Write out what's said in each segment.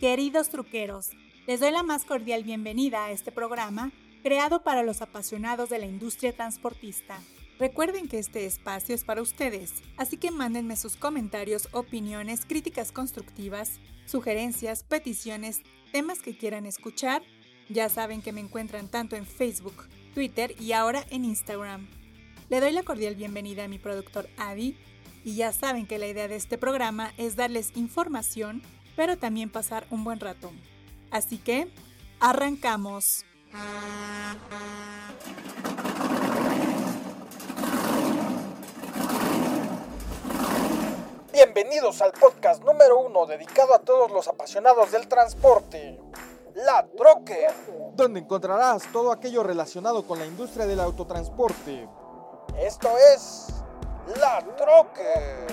Queridos truqueros, les doy la más cordial bienvenida a este programa creado para los apasionados de la industria transportista. Recuerden que este espacio es para ustedes, así que mándenme sus comentarios, opiniones, críticas constructivas, sugerencias, peticiones, temas que quieran escuchar. Ya saben que me encuentran tanto en Facebook, Twitter y ahora en Instagram. Le doy la cordial bienvenida a mi productor Adi y ya saben que la idea de este programa es darles información pero también pasar un buen rato. Así que, arrancamos. Bienvenidos al podcast número uno dedicado a todos los apasionados del transporte. La Troque. Donde encontrarás todo aquello relacionado con la industria del autotransporte. Esto es La Troque.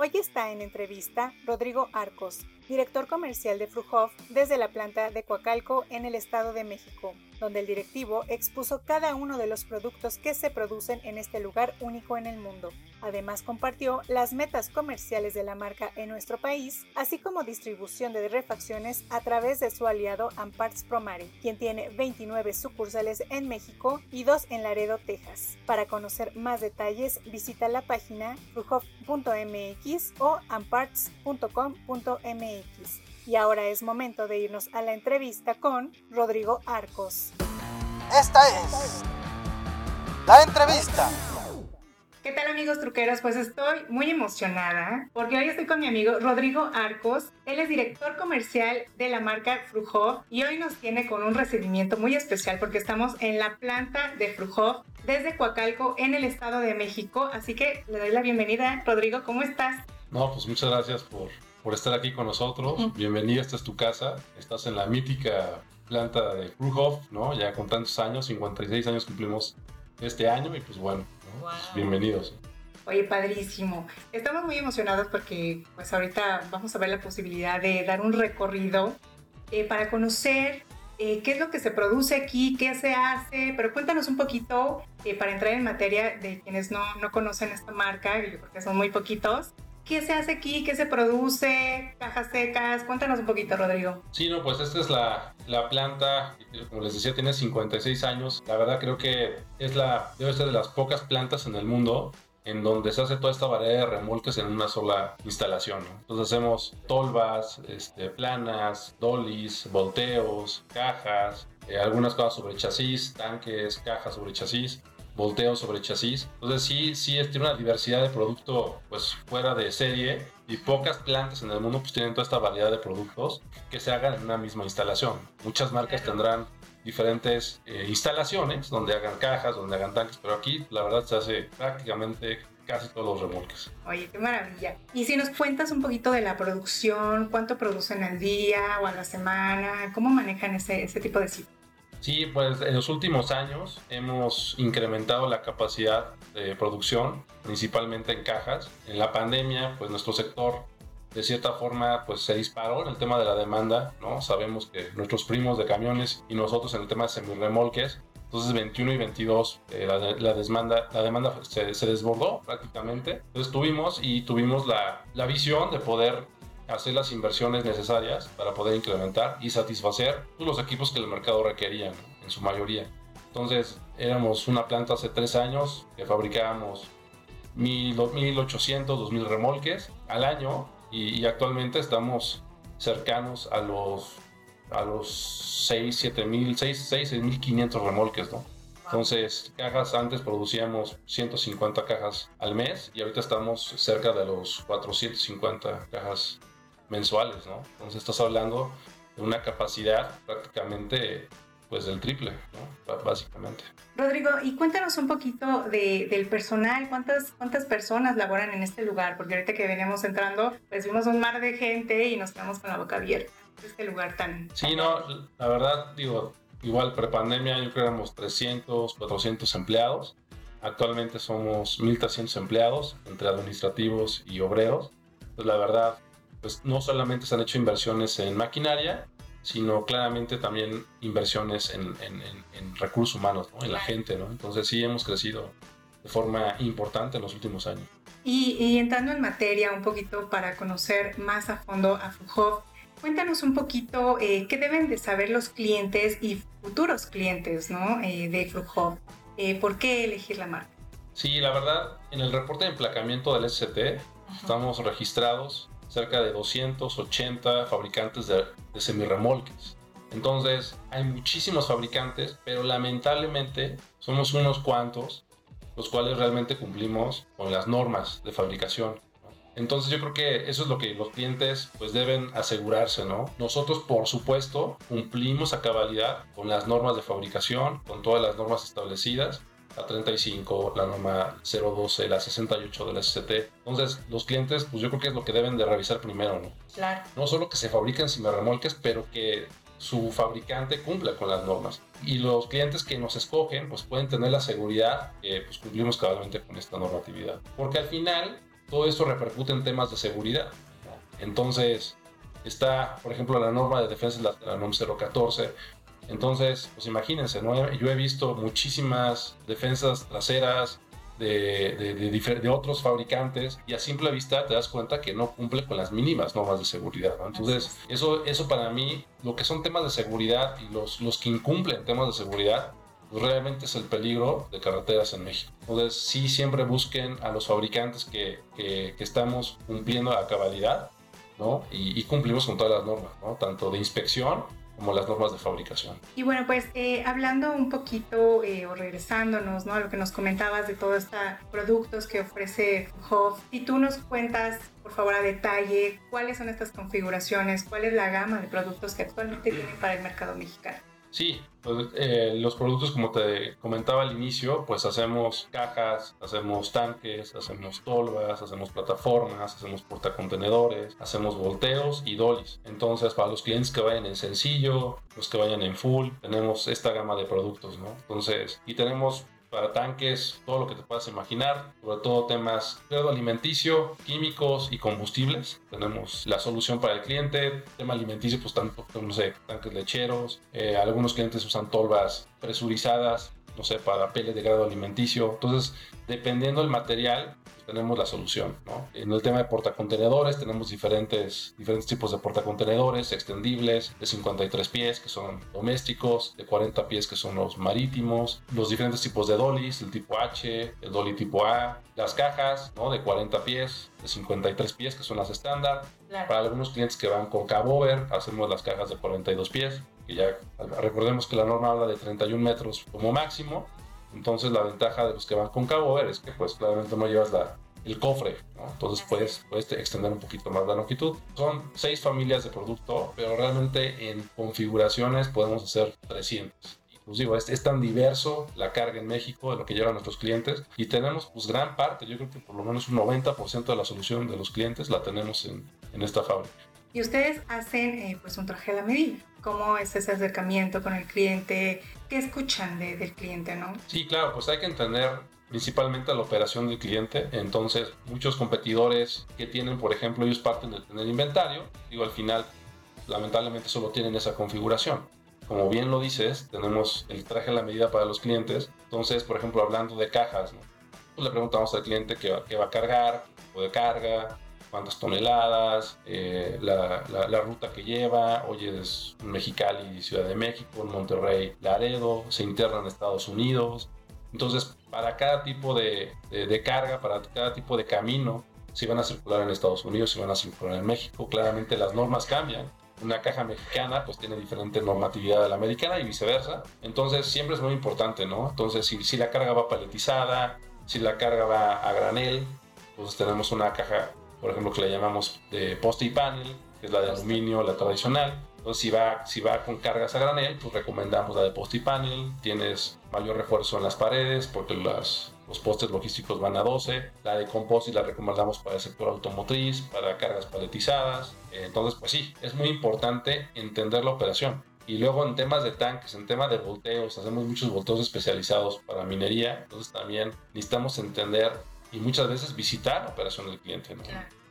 Hoy está en entrevista Rodrigo Arcos, director comercial de Fruhoff desde la planta de Coacalco en el Estado de México donde el directivo expuso cada uno de los productos que se producen en este lugar único en el mundo. Además compartió las metas comerciales de la marca en nuestro país, así como distribución de refacciones a través de su aliado Amparts Promare, quien tiene 29 sucursales en México y dos en Laredo, Texas. Para conocer más detalles, visita la página fruhoff.mx o amparts.com.mx. Y ahora es momento de irnos a la entrevista con Rodrigo Arcos. Esta es la entrevista. ¿Qué tal amigos truqueros? Pues estoy muy emocionada porque hoy estoy con mi amigo Rodrigo Arcos. Él es director comercial de la marca Frujo y hoy nos tiene con un recibimiento muy especial porque estamos en la planta de Frujo desde Coacalco en el Estado de México. Así que le doy la bienvenida. Rodrigo, ¿cómo estás? No, pues muchas gracias por por estar aquí con nosotros. Bienvenida, esta es tu casa. Estás en la mítica planta de Krughoff, ¿no? Ya con tantos años, 56 años cumplimos este año y pues bueno, pues bienvenidos. Oye, padrísimo. Estamos muy emocionados porque pues ahorita vamos a ver la posibilidad de dar un recorrido eh, para conocer eh, qué es lo que se produce aquí, qué se hace, pero cuéntanos un poquito eh, para entrar en materia de quienes no, no conocen esta marca, porque son muy poquitos. ¿Qué se hace aquí? ¿Qué se produce? ¿Cajas secas? Cuéntanos un poquito, Rodrigo. Sí, no, pues esta es la, la planta, como les decía, tiene 56 años. La verdad creo que es la, debe ser de las pocas plantas en el mundo en donde se hace toda esta variedad de remolques en una sola instalación. Entonces hacemos tolvas, este, planas, dollies, volteos, cajas, eh, algunas cosas sobre chasis, tanques, cajas sobre chasis volteo sobre chasis. Entonces sí, sí tiene una diversidad de producto pues fuera de serie y pocas plantas en el mundo pues tienen toda esta variedad de productos que se hagan en una misma instalación. Muchas marcas tendrán diferentes eh, instalaciones donde hagan cajas, donde hagan tanques, pero aquí la verdad se hace prácticamente casi todos los remolques. Oye, qué maravilla. Y si nos cuentas un poquito de la producción, cuánto producen al día o a la semana, cómo manejan ese, ese tipo de cifras. Sí, pues en los últimos años hemos incrementado la capacidad de producción, principalmente en cajas. En la pandemia, pues nuestro sector de cierta forma pues se disparó en el tema de la demanda, ¿no? Sabemos que nuestros primos de camiones y nosotros en el tema de semirremolques, entonces 21 y 22 eh, la, la, demanda, la demanda se, se, desbordó prácticamente. Entonces tuvimos y tuvimos la, la visión de poder hacer las inversiones necesarias para poder incrementar y satisfacer los equipos que el mercado requería, en su mayoría. Entonces, éramos una planta hace tres años que fabricábamos 1.800, 2.000 remolques al año y, actualmente estamos cercanos a los, a los 6, 7.000, 6, 6.500 remolques, ¿no? Entonces, cajas antes producíamos 150 cajas al mes y ahorita estamos cerca de los 450 cajas mensuales, ¿no? Entonces estás hablando de una capacidad prácticamente pues del triple, ¿no? Básicamente. Rodrigo, y cuéntanos un poquito de, del personal, ¿cuántas, cuántas personas laboran en este lugar, porque ahorita que veníamos entrando, pues vimos un mar de gente y nos quedamos con la boca abierta. Este lugar tan... Sí, no, la verdad, digo, igual prepandemia yo creo que éramos 300, 400 empleados. Actualmente somos 1.300 empleados entre administrativos y obreros. Pues la verdad, pues no solamente se han hecho inversiones en maquinaria, sino claramente también inversiones en, recursos humanos, en la gente, ¿no? Entonces sí hemos crecido de forma importante en los últimos años. Y, entrando en materia un poquito para conocer más a fondo a Fujov, cuéntanos un poquito eh, qué deben de saber los clientes y futuros clientes ¿no? Eh, de Fujov. Eh, ¿Por qué elegir la marca? Sí, la verdad, en el reporte de emplacamiento del SCT estamos registrados cerca de 280 fabricantes de, de semirremolques. Entonces, hay muchísimos fabricantes, pero lamentablemente somos unos cuantos los cuales realmente cumplimos con las normas de fabricación. Entonces yo creo que eso es lo que los clientes pues deben asegurarse, ¿no? Nosotros por supuesto cumplimos a cabalidad con las normas de fabricación, con todas las normas establecidas, la 35, la norma 012, la 68 del SCT. Entonces los clientes pues yo creo que es lo que deben de revisar primero, ¿no? Claro. No solo que se fabriquen remolques, pero que su fabricante cumpla con las normas. Y los clientes que nos escogen pues pueden tener la seguridad que pues, cumplimos cabalmente con esta normatividad. Porque al final todo esto repercute en temas de seguridad. Entonces está, por ejemplo, la norma de defensa, la, la NOM 014. Entonces, pues imagínense, ¿no? yo he visto muchísimas defensas traseras, de, de, otros fabricantes y a simple vista te das cuenta que no cumple con las mínimas normas de seguridad. Entonces, eso, eso para mí, lo que son temas de seguridad y los, los que incumplen temas de seguridad, pues realmente es el peligro de carreteras en México. Entonces, sí, siempre busquen a los fabricantes que, que, estamos cumpliendo a cabalidad ¿no? y, y, cumplimos con todas las normas, ¿no? tanto de inspección como las normas de fabricación. Y bueno, pues eh, hablando un poquito eh, o regresándonos ¿no? a lo que nos comentabas de todos estos productos que ofrece Hof, si tú nos cuentas, por favor, a detalle cuáles son estas configuraciones, cuál es la gama de productos que actualmente tienen para el mercado mexicano. Sí, pues, eh, los productos como te comentaba al inicio, pues hacemos cajas, hacemos tanques, hacemos tolvas, hacemos plataformas, hacemos portacontenedores, hacemos volteos y dolis. Entonces para los clientes que vayan en sencillo, los que vayan en full, tenemos esta gama de productos, ¿no? Entonces, y tenemos para tanques, todo lo que te puedas imaginar, sobre todo temas de alimenticio, químicos y combustibles. Tenemos la solución para el cliente, tema alimenticio, pues tanto, no sé, tanques lecheros, eh, algunos clientes usan tolvas presurizadas, no sé, para peles de grado alimenticio. Entonces, dependiendo del material, tenemos la solución. ¿no? En el tema de portacontenedores tenemos diferentes, diferentes tipos de portacontenedores extendibles de 53 pies que son domésticos, de 40 pies que son los marítimos, los diferentes tipos de dolis, el tipo H, el dolly tipo A, las cajas ¿no? de 40 pies, de 53 pies que son las estándar. Para algunos clientes que van con cabover hacemos las cajas de 42 pies, que ya recordemos que la norma habla de 31 metros como máximo entonces la ventaja de los que van con cabo es que pues claramente no llevas la, el cofre, entonces puedes, puedes extender un poquito más la longitud. Son seis familias de producto, pero realmente en configuraciones podemos hacer 300. Pues digo, es, es, tan diverso la carga en México de lo que llevan nuestros clientes y tenemos pues gran parte, yo creo que por lo menos un 90% de la solución de los clientes la tenemos en, en esta fábrica. Y ustedes hacen eh, pues un traje a la medida. ¿Cómo es ese acercamiento con el cliente? ¿Qué escuchan del cliente, no? Sí, claro, pues hay que entender principalmente la operación del cliente. Entonces, muchos competidores que tienen, por ejemplo, ellos parten de tener inventario, digo, al final, lamentablemente solo tienen esa configuración. Como bien lo dices, tenemos el traje a la medida para los clientes. Entonces, por ejemplo, hablando de cajas, pues le preguntamos al cliente qué va, qué va a cargar, tipo de carga, cuántas toneladas, eh, la, la, ruta que lleva, oye, es Mexicali, Ciudad de México, Monterrey, Laredo, se interna en Estados Unidos. Entonces, para cada tipo de, de, carga, para cada tipo de camino, si van a circular en Estados Unidos, si van a circular en México, claramente las normas cambian. Una caja mexicana pues tiene diferente normatividad de la americana y viceversa. Entonces siempre es muy importante, ¿no? Entonces si, si la carga va paletizada, si la carga va a granel, pues tenemos una caja por ejemplo, que le llamamos de poste y panel, que es la de aluminio, la tradicional. Entonces, si va, si va con cargas a granel, pues recomendamos la de poste y panel. Tienes mayor refuerzo en las paredes porque las, los postes logísticos van a 12. La de composite la recomendamos para el sector automotriz, para cargas paletizadas. Entonces, pues sí, es muy importante entender la operación. Y luego en temas de tanques, en temas de volteos, hacemos muchos volteos especializados para minería. Entonces también necesitamos entender y muchas veces visitar la operación del cliente. ¿no?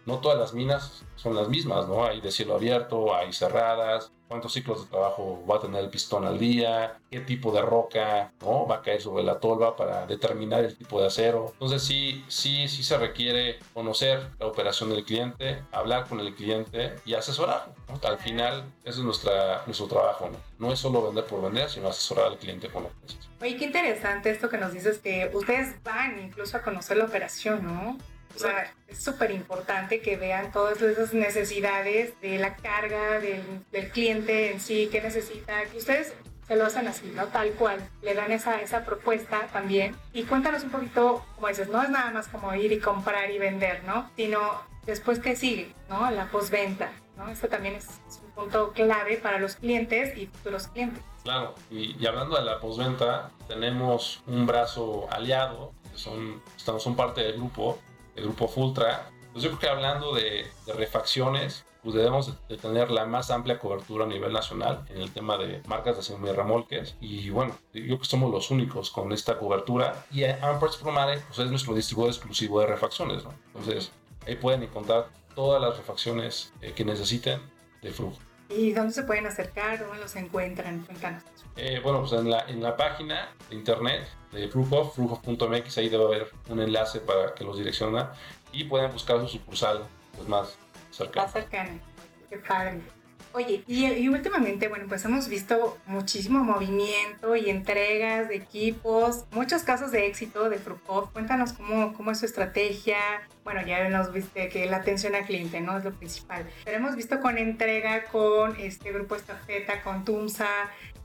no todas las minas son las mismas, ¿no? Hay de cielo abierto, hay cerradas, cuántos ciclos de trabajo va a tener el pistón al día, qué tipo de roca ¿no? va a caer sobre la tolva para determinar el tipo de acero. Entonces sí, sí, sí se requiere conocer la operación del cliente, hablar con el cliente y asesorarlo. Al final, ese es nuestra, nuestro trabajo. ¿no? no es solo vender por vender, sino asesorar al cliente con lo que necesita. Oye, qué interesante esto que nos dices, que ustedes van incluso a conocer la operación, ¿no? O sea, es súper importante que vean todas esas necesidades de la carga del, del, cliente en sí, qué necesita, que ustedes se lo hacen así, ¿no? Tal cual, le dan esa, esa propuesta también. Y cuéntanos un poquito, como dices, no es nada más como ir y comprar y vender, ¿no? Sino después qué sigue, ¿no? La postventa, ¿no? Esto también es, un punto clave para los clientes y futuros clientes. Claro, y, y hablando de la postventa, tenemos un brazo aliado, que son, estamos, son parte del grupo, el grupo Fultra. Pues yo creo que hablando de, refacciones, pues debemos de tener la más amplia cobertura a nivel nacional en el tema de marcas de semirremolques y bueno, yo creo que somos los únicos con esta cobertura y Amperts Promare pues es nuestro distribuidor exclusivo de refacciones, ¿no? Entonces ahí pueden encontrar todas las refacciones eh, que necesiten de flujo. ¿Y dónde se pueden acercar? ¿Dónde los encuentran? Cuéntanos. Eh, bueno, pues en la, en la página de internet de Fruhoff, fruhoff.mx, ahí debe haber un enlace para que los direcciona y pueden buscar su sucursal pues, más cercana. Más cercana. Qué padre. Oye, y, y, últimamente, bueno, pues hemos visto muchísimo movimiento y entregas de equipos, muchos casos de éxito de Frucov. Cuéntanos cómo, cómo es su estrategia. Bueno, ya nos viste que la atención al cliente, ¿no? Es lo principal. Pero hemos visto con entrega, con este grupo Estafeta, con Tumsa.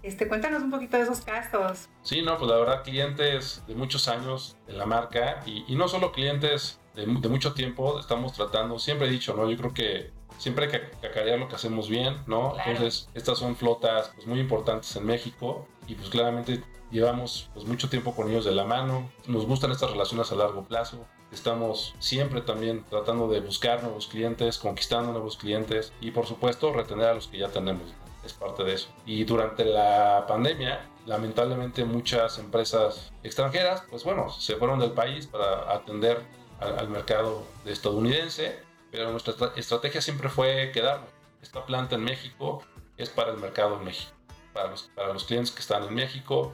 Este, cuéntanos un poquito de esos casos. Sí, no, pues la verdad, clientes de muchos años en la marca y, y no solo clientes de, de, mucho tiempo, estamos tratando, siempre he dicho, ¿no? Yo creo que siempre hay que cacarear lo que hacemos bien, ¿no? Claro. Entonces, estas son flotas pues, muy importantes en México y pues claramente llevamos pues, mucho tiempo con ellos de la mano, nos gustan estas relaciones a largo plazo, estamos siempre también tratando de buscar nuevos clientes, conquistando nuevos clientes y por supuesto retener a los que ya tenemos, es parte de eso. Y durante la pandemia, lamentablemente muchas empresas extranjeras, pues bueno, se fueron del país para atender al, al mercado estadounidense pero nuestra estrategia siempre fue quedarnos. Esta planta en México es para el mercado en México, para los, para los clientes que están en México.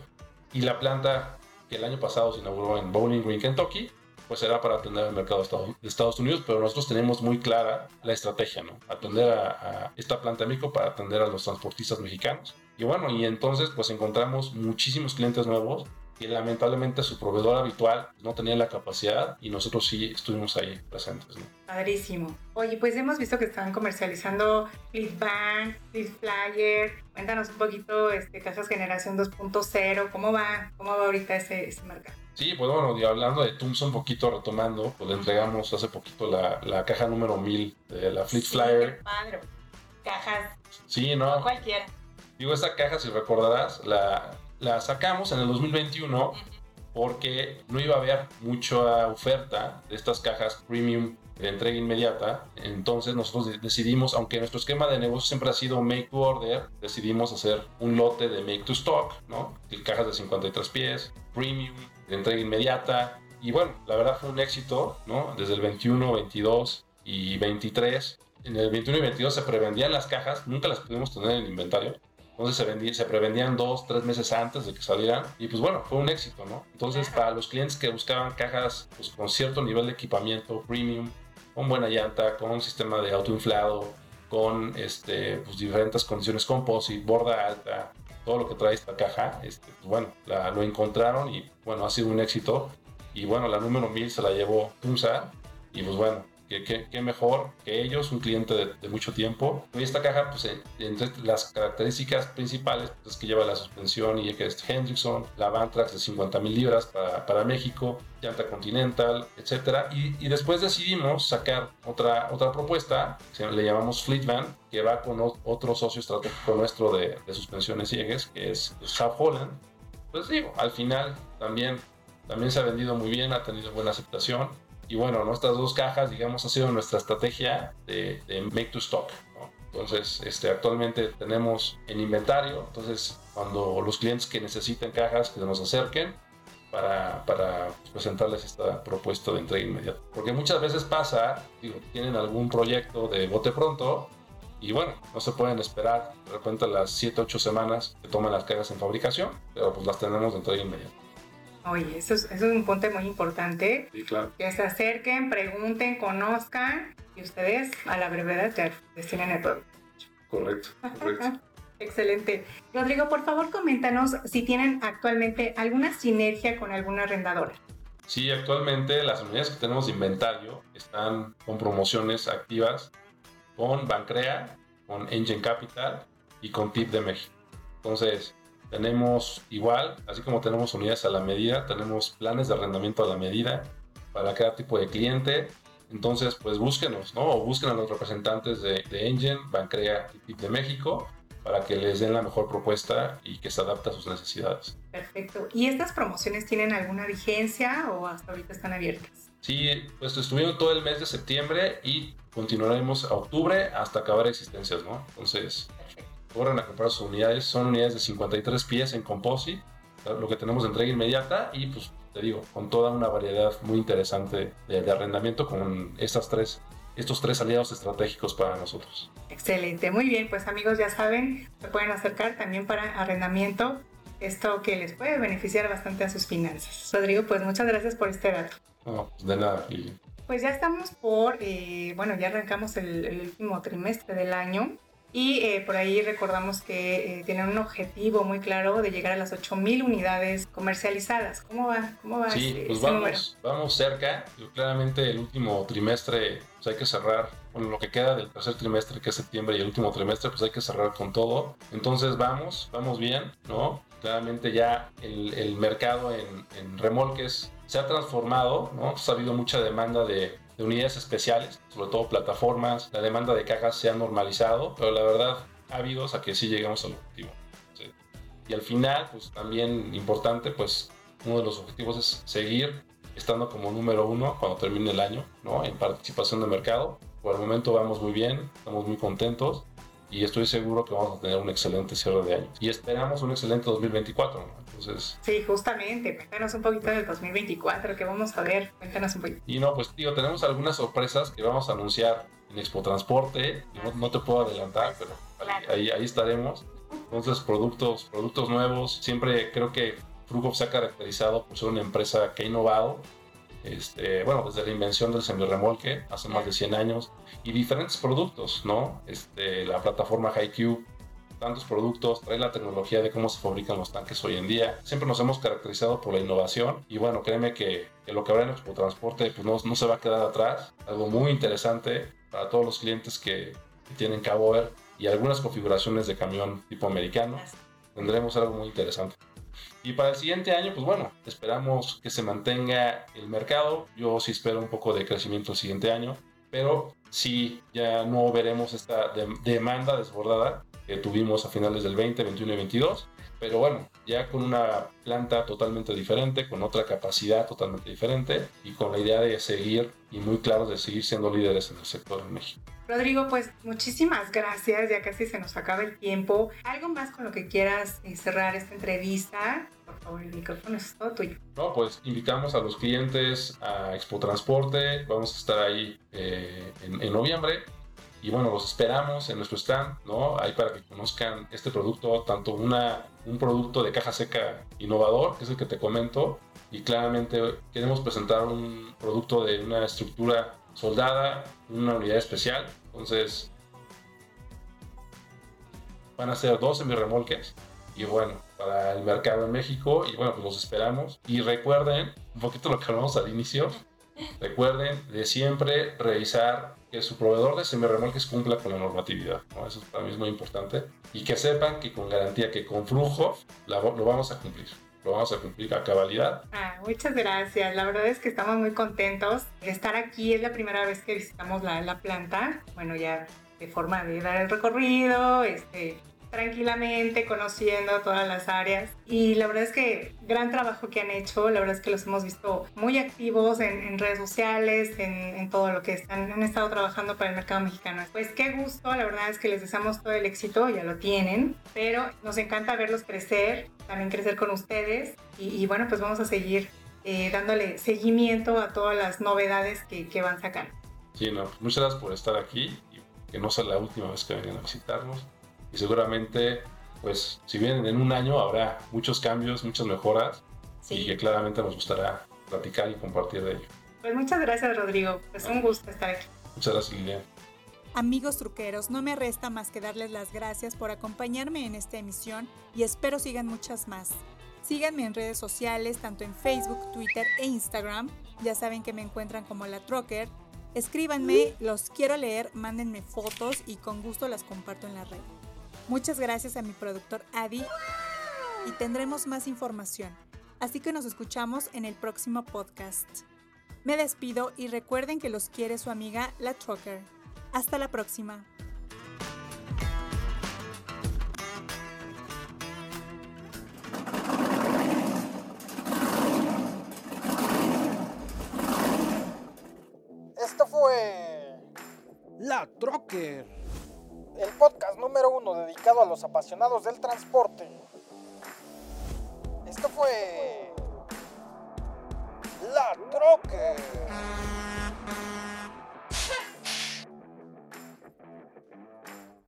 Y la planta que el año pasado se inauguró en Bowling Green, Kentucky, pues era para atender el mercado de Estados Unidos, pero nosotros tenemos muy clara la estrategia, ¿no? Atender a, a esta planta en México para atender a los transportistas mexicanos. Y bueno, y entonces pues encontramos muchísimos clientes nuevos que lamentablemente su proveedor habitual no tenía la capacidad y nosotros sí estuvimos ahí presentes. ¿no? Padrísimo. Oye, pues hemos visto que están comercializando Flipbank, Flyer. Cuéntanos un poquito, este, Cajas Generación 2.0, ¿cómo va? ¿Cómo va ahorita ese, ese mercado? Sí, pues bueno, y hablando de Tums un poquito retomando, pues le entregamos hace poquito la, la caja número 1000 de la Fleet sí, Flyer. Qué padre. Cajas. Sí, ¿no? No cualquiera. Digo, esta caja, si recordarás, la, la sacamos en el 2021 porque no iba a haber mucha oferta de estas cajas premium de entrega inmediata. Entonces nosotros decidimos, aunque nuestro esquema de negocio siempre ha sido make to order, decidimos hacer un lote de make to stock, ¿no? Cajas de 53 pies, premium, de entrega inmediata. Y bueno, la verdad fue un éxito, ¿no? Desde el 21, 22 y 23. En el 21 y 22 se prevendían las cajas, nunca las pudimos tener en inventario. Entonces se, vendía, se prevendían dos, tres meses antes de que salieran. Y pues bueno, fue un éxito, ¿no? Entonces para los clientes que buscaban cajas pues, con cierto nivel de equipamiento premium, con buena llanta, con un sistema de autoinflado, con este, pues, diferentes condiciones composite, borda alta, todo lo que trae esta caja, este, pues, bueno, la, lo encontraron y bueno, ha sido un éxito. Y bueno, la número 1000 se la llevó Tunsa y pues bueno, qué, mejor que ellos, un cliente de, mucho tiempo. Y esta caja, pues entre las características principales pues, es que lleva la suspensión y que es Hendrickson, la Vantrax de 50 mil libras para, para, México, llanta Continental, etc. Y, después decidimos sacar otra, otra propuesta, que le llamamos Fleet Van, que va con otro socio estratégico nuestro de, de suspensiones ciegues, que es Schaff Holland. Pues digo, al final también, también se ha vendido muy bien, ha tenido buena aceptación y bueno, nuestras dos cajas, digamos, ha sido nuestra estrategia de, de make to stock. ¿no? Entonces, este, actualmente tenemos en inventario, entonces cuando los clientes que necesiten cajas, que nos acerquen para, para presentarles esta propuesta de entrega inmediata. Porque muchas veces pasa, digo, tienen algún proyecto de bote pronto Y bueno, no se pueden esperar de repente las 7, 8 semanas que toman las cajas en fabricación, pero pues las tenemos de entrega inmediata. Oye, eso es, eso es un punto muy importante. Sí, claro. Que se acerquen, pregunten, conozcan y ustedes a la brevedad ya tienen el producto. Correcto, correcto. Excelente. Rodrigo, por favor, coméntanos si tienen actualmente alguna sinergia con alguna arrendadora. Sí, actualmente las unidades que tenemos de inventario están con promociones activas con Bancrea, con Engine Capital y con TIP de México. Entonces, tenemos igual, así como tenemos unidades a la medida, tenemos planes de arrendamiento a la medida para cada tipo de cliente. Entonces, pues búsquenos, ¿no? O busquen a los representantes de, de Engine, Bancrea y TIP de México para que les den la mejor propuesta y que se adapte a sus necesidades. Perfecto. ¿Y estas promociones tienen alguna vigencia o hasta ahorita están abiertas? Sí, pues estuvieron todo el mes de septiembre y continuaremos a octubre hasta acabar existencias, ¿no? Entonces, corran a comprar sus unidades. Son unidades de 53 pies en composite, lo que tenemos de entrega inmediata y pues te digo, con toda una variedad muy interesante de, de arrendamiento con estas tres estos tres aliados estratégicos para nosotros. Excelente, muy bien, pues amigos ya saben, se pueden acercar también para arrendamiento, esto que les puede beneficiar bastante a sus finanzas. Rodrigo, pues muchas gracias por este dato. No, de nada, Lili. Pues ya estamos por, eh, bueno, ya arrancamos el, el último trimestre del año y eh, por ahí recordamos que eh, tienen un objetivo muy claro de llegar a las 8.000 unidades comercializadas. ¿Cómo va? ¿Cómo va sí, ese, pues ese vamos, número? vamos cerca. Claramente el último trimestre pues hay que cerrar, bueno, lo que queda del tercer trimestre que es septiembre y el último trimestre pues hay que cerrar con todo. Entonces vamos, vamos bien, ¿no? Claramente ya el, el mercado en, en remolques se ha transformado, ¿no? Pues ha habido mucha demanda de, de unidades especiales, sobre todo plataformas, la demanda de cajas se ha normalizado, pero la verdad, ávidos a que sí lleguemos al objetivo. Sí. Y al final, pues también importante, pues uno de los objetivos es seguir estando como número uno cuando termine el año, ¿no? En participación de mercado. Por el momento vamos muy bien, estamos muy contentos y estoy seguro que vamos a tener un excelente cierre de año. Y esperamos un excelente 2024, ¿no? Entonces... Sí, justamente, cuéntanos un poquito del 2024, que vamos a ver, cuéntanos un poquito. Y no, pues tío, tenemos algunas sorpresas que vamos a anunciar en Expo Transporte, no, no te puedo adelantar, pero ahí, ahí, ahí, estaremos. Entonces, productos, productos nuevos, siempre creo que Frugov se ha caracterizado por ser una empresa que ha innovado, este, bueno, desde la invención del semirremolque hace más de 100 años y diferentes productos, ¿no? Este, la plataforma HiQ, tantos productos, trae la tecnología de cómo se fabrican los tanques hoy en día. Siempre nos hemos caracterizado por la innovación y bueno, créeme que, que lo que habrá en Expo Transporte pues no, no, se va a quedar atrás. Algo muy interesante para todos los clientes que, que tienen Cabo Ver y algunas configuraciones de camión tipo americano. Tendremos algo muy interesante. Y para el siguiente año, pues bueno, esperamos que se mantenga el mercado. Yo sí espero un poco de crecimiento el siguiente año, pero sí ya no veremos esta de demanda desbordada que tuvimos a finales del 20, 21 y 22. Pero bueno, ya con una planta totalmente diferente, con otra capacidad totalmente diferente y con la idea de seguir y muy claro de seguir siendo líderes en el sector en México. Rodrigo, pues muchísimas gracias, ya casi se nos acaba el tiempo. ¿Algo más con lo que quieras cerrar esta entrevista? Por favor, el micrófono es todo. No, pues invitamos a los clientes a Expo Transporte, vamos a estar ahí eh, en, en noviembre y bueno, los esperamos en nuestro stand, ¿no? Ahí para que conozcan este producto, tanto una, un producto de caja seca innovador, que es el que te comento, y claramente queremos presentar un producto de una estructura soldada, una unidad especial, entonces van a ser dos remolques y bueno, para el mercado en México y bueno, pues los esperamos y recuerden un poquito lo que hablamos al inicio, recuerden de siempre revisar que su proveedor de semirremolques cumpla con la normatividad. ¿no? Eso para mí es muy importante. Y que sepan que con garantía, que con flujo, la, lo vamos a cumplir. Lo vamos a cumplir a cabalidad. Ah, muchas gracias. La verdad es que estamos muy contentos de estar aquí. Es la primera vez que visitamos la, la planta. Bueno, ya de forma de dar el recorrido, este, tranquilamente, conociendo todas las áreas. Y la verdad es que gran trabajo que han hecho, la verdad es que los hemos visto muy activos en, en redes sociales, en, en, todo lo que están, han estado trabajando para el mercado mexicano. Pues qué gusto, la verdad es que les deseamos todo el éxito, ya lo tienen, pero nos encanta verlos crecer, también crecer con ustedes. Y, y bueno, pues vamos a seguir eh, dándole seguimiento a todas las novedades que, que van sacando. Sí, no, muchas gracias por estar aquí que no sea la última vez que vengan a visitarnos. Y seguramente, pues, si vienen en un año, habrá muchos cambios, muchas mejoras y que claramente nos gustará platicar y compartir de ello. Pues muchas gracias, Rodrigo. Es un gusto estar aquí. Muchas gracias, Lilian. Amigos truqueros, no me resta más que darles las gracias por acompañarme en esta emisión y espero sigan muchas más. Síganme en redes sociales, tanto en Facebook, Twitter e Instagram. Ya saben que me encuentran como la Trocker. Escríbanme, los quiero leer, mándenme fotos y con gusto las comparto en la red. Muchas gracias a mi productor Adi y tendremos más información. Así que nos escuchamos en el próximo podcast. Me despido y recuerden que los quiere su amiga La Trucker. Hasta la próxima. Esto fue La Trocker. Uno dedicado a los apasionados del transporte. Esto fue La Trocker.